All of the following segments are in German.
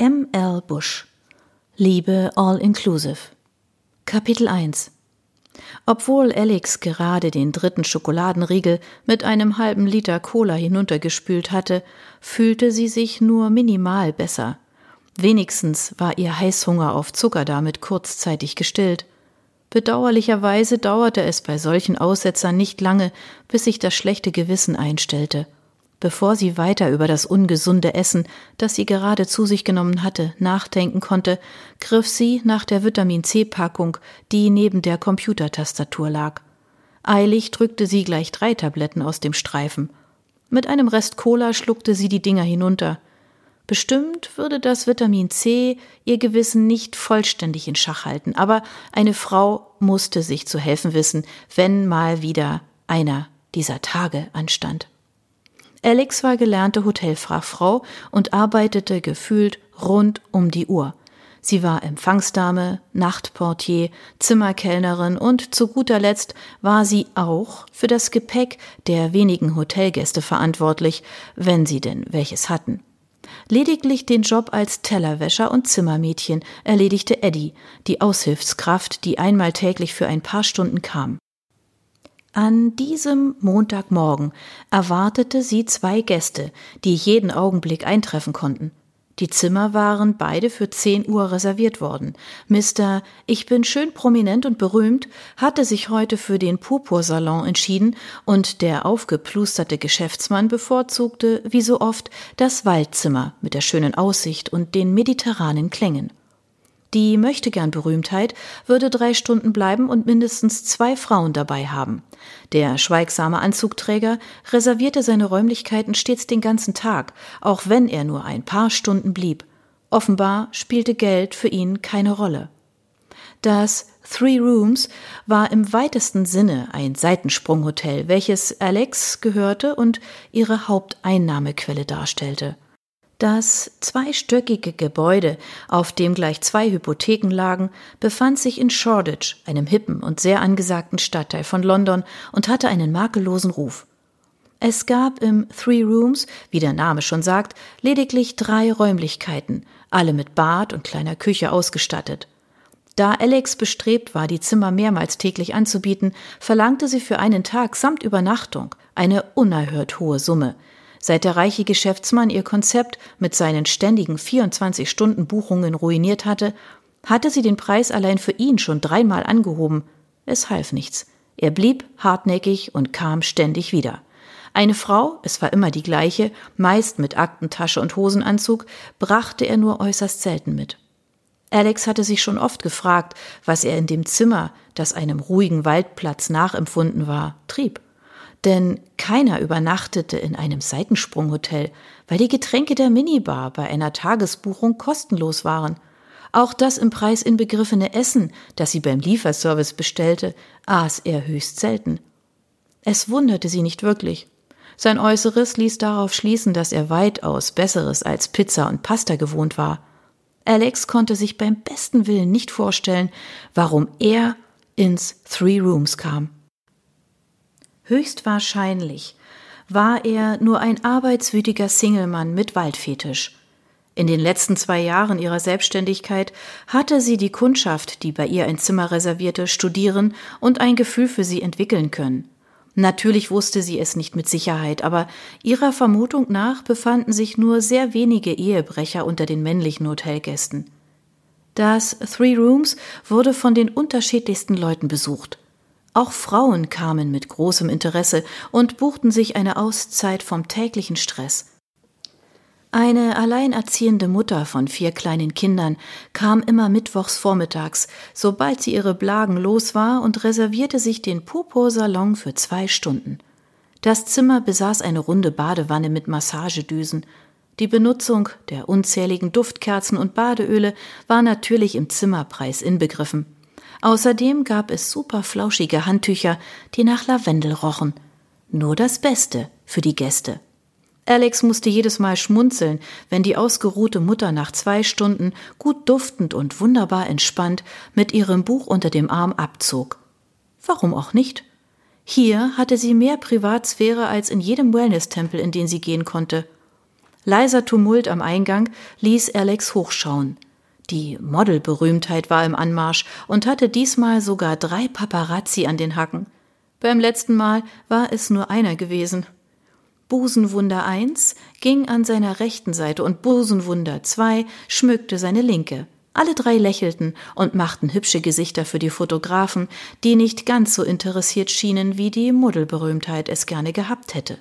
M. L. Bush Liebe All Inclusive Kapitel 1 Obwohl Alex gerade den dritten Schokoladenriegel mit einem halben Liter Cola hinuntergespült hatte, fühlte sie sich nur minimal besser. Wenigstens war ihr Heißhunger auf Zucker damit kurzzeitig gestillt. Bedauerlicherweise dauerte es bei solchen Aussetzern nicht lange, bis sich das schlechte Gewissen einstellte. Bevor sie weiter über das ungesunde Essen, das sie gerade zu sich genommen hatte, nachdenken konnte, griff sie nach der Vitamin C-Packung, die neben der Computertastatur lag. Eilig drückte sie gleich drei Tabletten aus dem Streifen. Mit einem Rest Cola schluckte sie die Dinger hinunter. Bestimmt würde das Vitamin C ihr Gewissen nicht vollständig in Schach halten, aber eine Frau musste sich zu helfen wissen, wenn mal wieder einer dieser Tage anstand. Alex war gelernte Hotelfachfrau und arbeitete gefühlt rund um die Uhr. Sie war Empfangsdame, Nachtportier, Zimmerkellnerin und zu guter Letzt war sie auch für das Gepäck der wenigen Hotelgäste verantwortlich, wenn sie denn welches hatten. Lediglich den Job als Tellerwäscher und Zimmermädchen erledigte Eddie, die Aushilfskraft, die einmal täglich für ein paar Stunden kam. An diesem Montagmorgen erwartete sie zwei Gäste, die jeden Augenblick eintreffen konnten. Die Zimmer waren beide für zehn Uhr reserviert worden. Mr. Ich bin schön prominent und berühmt hatte sich heute für den Purpursalon entschieden und der aufgeplusterte Geschäftsmann bevorzugte, wie so oft, das Waldzimmer mit der schönen Aussicht und den mediterranen Klängen. Die möchtegern Berühmtheit würde drei Stunden bleiben und mindestens zwei Frauen dabei haben. Der schweigsame Anzugträger reservierte seine Räumlichkeiten stets den ganzen Tag, auch wenn er nur ein paar Stunden blieb. Offenbar spielte Geld für ihn keine Rolle. Das Three Rooms war im weitesten Sinne ein Seitensprunghotel, welches Alex gehörte und ihre Haupteinnahmequelle darstellte. Das zweistöckige Gebäude, auf dem gleich zwei Hypotheken lagen, befand sich in Shoreditch, einem hippen und sehr angesagten Stadtteil von London, und hatte einen makellosen Ruf. Es gab im Three Rooms, wie der Name schon sagt, lediglich drei Räumlichkeiten, alle mit Bad und kleiner Küche ausgestattet. Da Alex bestrebt war, die Zimmer mehrmals täglich anzubieten, verlangte sie für einen Tag samt Übernachtung eine unerhört hohe Summe, Seit der reiche Geschäftsmann ihr Konzept mit seinen ständigen 24-Stunden-Buchungen ruiniert hatte, hatte sie den Preis allein für ihn schon dreimal angehoben. Es half nichts. Er blieb hartnäckig und kam ständig wieder. Eine Frau, es war immer die gleiche, meist mit Aktentasche und Hosenanzug, brachte er nur äußerst selten mit. Alex hatte sich schon oft gefragt, was er in dem Zimmer, das einem ruhigen Waldplatz nachempfunden war, trieb denn keiner übernachtete in einem Seitensprunghotel, weil die Getränke der Minibar bei einer Tagesbuchung kostenlos waren. Auch das im Preis inbegriffene Essen, das sie beim Lieferservice bestellte, aß er höchst selten. Es wunderte sie nicht wirklich. Sein Äußeres ließ darauf schließen, dass er weitaus Besseres als Pizza und Pasta gewohnt war. Alex konnte sich beim besten Willen nicht vorstellen, warum er ins Three Rooms kam. Höchstwahrscheinlich war er nur ein arbeitswütiger Singlemann mit Waldfetisch. In den letzten zwei Jahren ihrer Selbstständigkeit hatte sie die Kundschaft, die bei ihr ein Zimmer reservierte, studieren und ein Gefühl für sie entwickeln können. Natürlich wusste sie es nicht mit Sicherheit, aber ihrer Vermutung nach befanden sich nur sehr wenige Ehebrecher unter den männlichen Hotelgästen. Das Three Rooms wurde von den unterschiedlichsten Leuten besucht. Auch Frauen kamen mit großem Interesse und buchten sich eine Auszeit vom täglichen Stress. Eine alleinerziehende Mutter von vier kleinen Kindern kam immer mittwochs vormittags, sobald sie ihre Blagen los war, und reservierte sich den Purpursalon für zwei Stunden. Das Zimmer besaß eine runde Badewanne mit Massagedüsen. Die Benutzung der unzähligen Duftkerzen und Badeöle war natürlich im Zimmerpreis inbegriffen. Außerdem gab es super flauschige Handtücher, die nach Lavendel rochen. Nur das Beste für die Gäste. Alex musste jedes Mal schmunzeln, wenn die ausgeruhte Mutter nach zwei Stunden gut duftend und wunderbar entspannt mit ihrem Buch unter dem Arm abzog. Warum auch nicht? Hier hatte sie mehr Privatsphäre als in jedem Wellness-Tempel, in den sie gehen konnte. Leiser Tumult am Eingang ließ Alex hochschauen. Die Modelberühmtheit war im Anmarsch und hatte diesmal sogar drei Paparazzi an den Hacken. Beim letzten Mal war es nur einer gewesen. Busenwunder 1 ging an seiner rechten Seite und Busenwunder 2 schmückte seine linke. Alle drei lächelten und machten hübsche Gesichter für die Fotografen, die nicht ganz so interessiert schienen, wie die Modelberühmtheit es gerne gehabt hätte.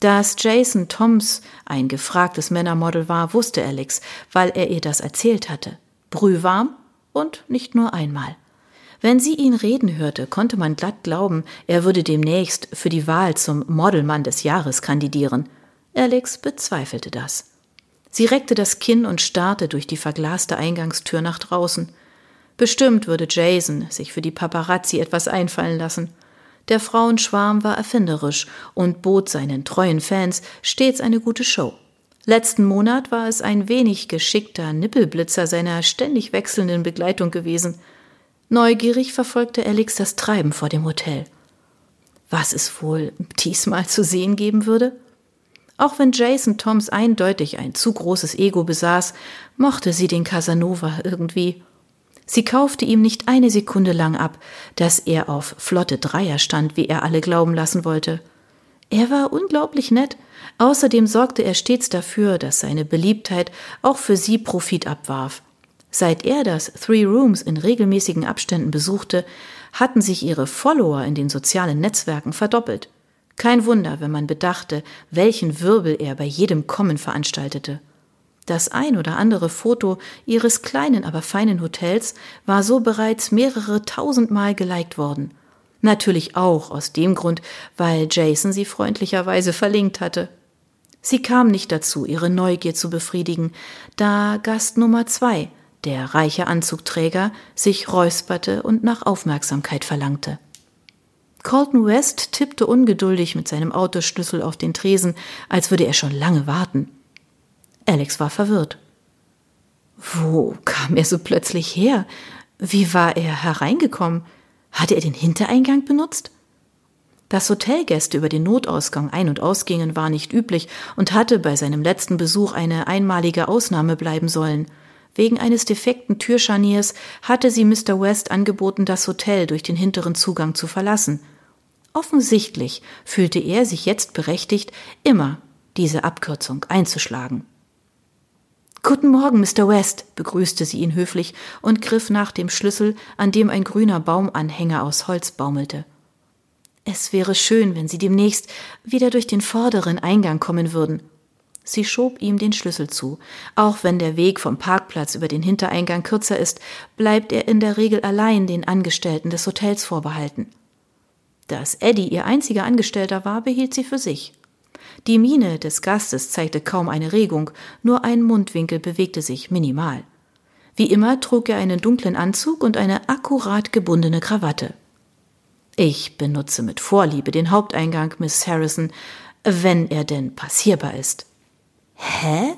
Dass Jason Toms ein gefragtes Männermodel war, wusste Alex, weil er ihr das erzählt hatte. Brühwarm und nicht nur einmal. Wenn sie ihn reden hörte, konnte man glatt glauben, er würde demnächst für die Wahl zum Modelmann des Jahres kandidieren. Alex bezweifelte das. Sie reckte das Kinn und starrte durch die verglaste Eingangstür nach draußen. Bestimmt würde Jason sich für die Paparazzi etwas einfallen lassen. Der Frauenschwarm war erfinderisch und bot seinen treuen Fans stets eine gute Show. Letzten Monat war es ein wenig geschickter Nippelblitzer seiner ständig wechselnden Begleitung gewesen. Neugierig verfolgte Alex das Treiben vor dem Hotel. Was es wohl diesmal zu sehen geben würde? Auch wenn Jason Toms eindeutig ein zu großes Ego besaß, mochte sie den Casanova irgendwie. Sie kaufte ihm nicht eine Sekunde lang ab, dass er auf flotte Dreier stand, wie er alle glauben lassen wollte. Er war unglaublich nett. Außerdem sorgte er stets dafür, dass seine Beliebtheit auch für sie Profit abwarf. Seit er das Three Rooms in regelmäßigen Abständen besuchte, hatten sich ihre Follower in den sozialen Netzwerken verdoppelt. Kein Wunder, wenn man bedachte, welchen Wirbel er bei jedem Kommen veranstaltete. Das ein oder andere Foto ihres kleinen, aber feinen Hotels war so bereits mehrere tausendmal geliked worden. Natürlich auch aus dem Grund, weil Jason sie freundlicherweise verlinkt hatte. Sie kam nicht dazu, ihre Neugier zu befriedigen, da Gast Nummer zwei, der reiche Anzugträger, sich räusperte und nach Aufmerksamkeit verlangte. Colton West tippte ungeduldig mit seinem Autoschlüssel auf den Tresen, als würde er schon lange warten. Alex war verwirrt. Wo kam er so plötzlich her? Wie war er hereingekommen? Hatte er den Hintereingang benutzt? Dass Hotelgäste über den Notausgang ein- und ausgingen, war nicht üblich und hatte bei seinem letzten Besuch eine einmalige Ausnahme bleiben sollen. Wegen eines defekten Türscharniers hatte sie Mr. West angeboten, das Hotel durch den hinteren Zugang zu verlassen. Offensichtlich fühlte er sich jetzt berechtigt, immer diese Abkürzung einzuschlagen. Guten Morgen, Mr. West, begrüßte sie ihn höflich und griff nach dem Schlüssel, an dem ein grüner Baumanhänger aus Holz baumelte. Es wäre schön, wenn Sie demnächst wieder durch den vorderen Eingang kommen würden. Sie schob ihm den Schlüssel zu. Auch wenn der Weg vom Parkplatz über den Hintereingang kürzer ist, bleibt er in der Regel allein den Angestellten des Hotels vorbehalten. Dass Eddie ihr einziger Angestellter war, behielt sie für sich. Die Miene des Gastes zeigte kaum eine Regung, nur ein Mundwinkel bewegte sich minimal. Wie immer trug er einen dunklen Anzug und eine akkurat gebundene Krawatte. Ich benutze mit Vorliebe den Haupteingang, Miss Harrison, wenn er denn passierbar ist. Hä?